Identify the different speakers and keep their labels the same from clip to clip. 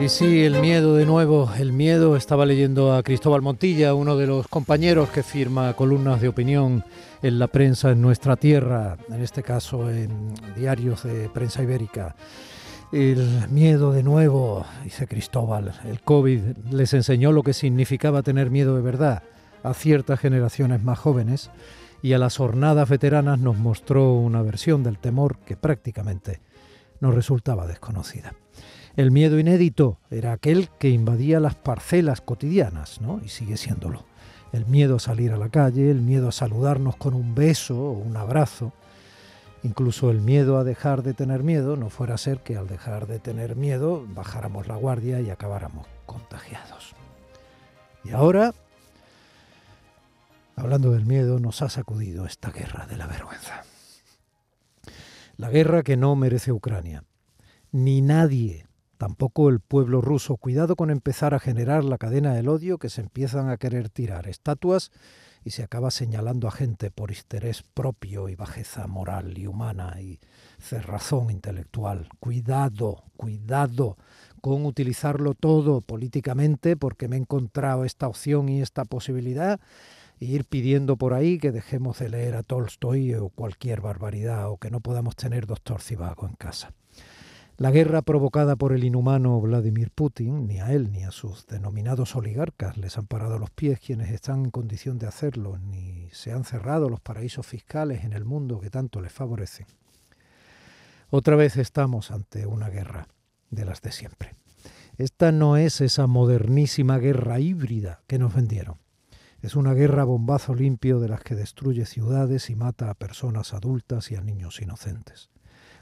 Speaker 1: Y sí, el miedo de nuevo, el miedo. Estaba leyendo a Cristóbal Montilla, uno de los compañeros que firma columnas de opinión en la prensa en nuestra tierra, en este caso en diarios de prensa ibérica. El miedo de nuevo, dice Cristóbal, el COVID les enseñó lo que significaba tener miedo de verdad a ciertas generaciones más jóvenes y a las jornadas veteranas nos mostró una versión del temor que prácticamente nos resultaba desconocida. El miedo inédito era aquel que invadía las parcelas cotidianas, ¿no? Y sigue siéndolo. El miedo a salir a la calle, el miedo a saludarnos con un beso o un abrazo, incluso el miedo a dejar de tener miedo, no fuera a ser que al dejar de tener miedo bajáramos la guardia y acabáramos contagiados. Y ahora, hablando del miedo, nos ha sacudido esta guerra de la vergüenza. La guerra que no merece Ucrania. Ni nadie Tampoco el pueblo ruso. Cuidado con empezar a generar la cadena del odio que se empiezan a querer tirar estatuas y se acaba señalando a gente por interés propio y bajeza moral y humana y cerrazón intelectual. Cuidado, cuidado con utilizarlo todo políticamente porque me he encontrado esta opción y esta posibilidad e ir pidiendo por ahí que dejemos de leer a Tolstoy o cualquier barbaridad o que no podamos tener doctor Cibago en casa. La guerra provocada por el inhumano Vladimir Putin, ni a él ni a sus denominados oligarcas les han parado los pies quienes están en condición de hacerlo, ni se han cerrado los paraísos fiscales en el mundo que tanto les favorecen. Otra vez estamos ante una guerra de las de siempre. Esta no es esa modernísima guerra híbrida que nos vendieron. Es una guerra bombazo limpio de las que destruye ciudades y mata a personas adultas y a niños inocentes.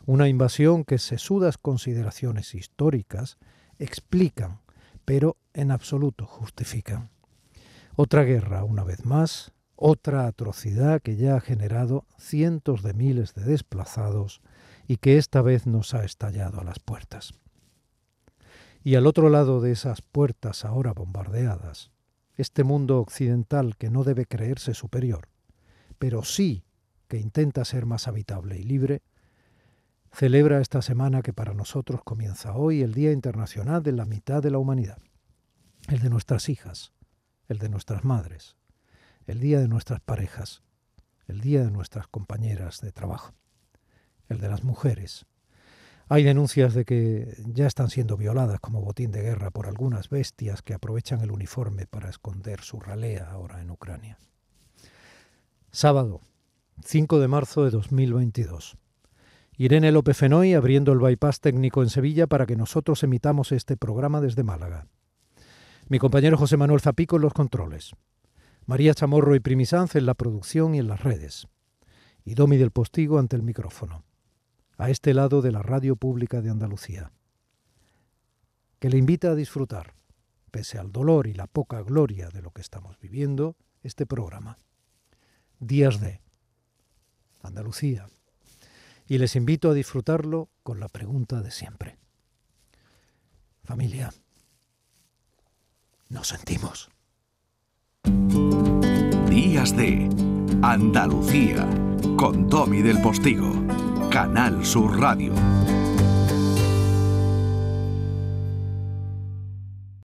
Speaker 1: Una invasión que sesudas consideraciones históricas explican, pero en absoluto justifican. Otra guerra, una vez más, otra atrocidad que ya ha generado cientos de miles de desplazados y que esta vez nos ha estallado a las puertas. Y al otro lado de esas puertas ahora bombardeadas, este mundo occidental que no debe creerse superior, pero sí que intenta ser más habitable y libre, celebra esta semana que para nosotros comienza hoy el Día Internacional de la mitad de la humanidad, el de nuestras hijas, el de nuestras madres, el Día de nuestras parejas, el Día de nuestras compañeras de trabajo, el de las mujeres. Hay denuncias de que ya están siendo violadas como botín de guerra por algunas bestias que aprovechan el uniforme para esconder su ralea ahora en Ucrania. Sábado, 5 de marzo de 2022. Irene López Fenoy abriendo el bypass técnico en Sevilla para que nosotros emitamos este programa desde Málaga. Mi compañero José Manuel Zapico en los controles. María Chamorro y Primisanz en la producción y en las redes. Y Domi del Postigo ante el micrófono. A este lado de la radio pública de Andalucía. Que le invita a disfrutar, pese al dolor y la poca gloria de lo que estamos viviendo, este programa. Días de Andalucía y les invito a disfrutarlo con la pregunta de siempre. Familia, nos sentimos.
Speaker 2: Días de Andalucía con Tommy del Postigo, Canal Sur Radio.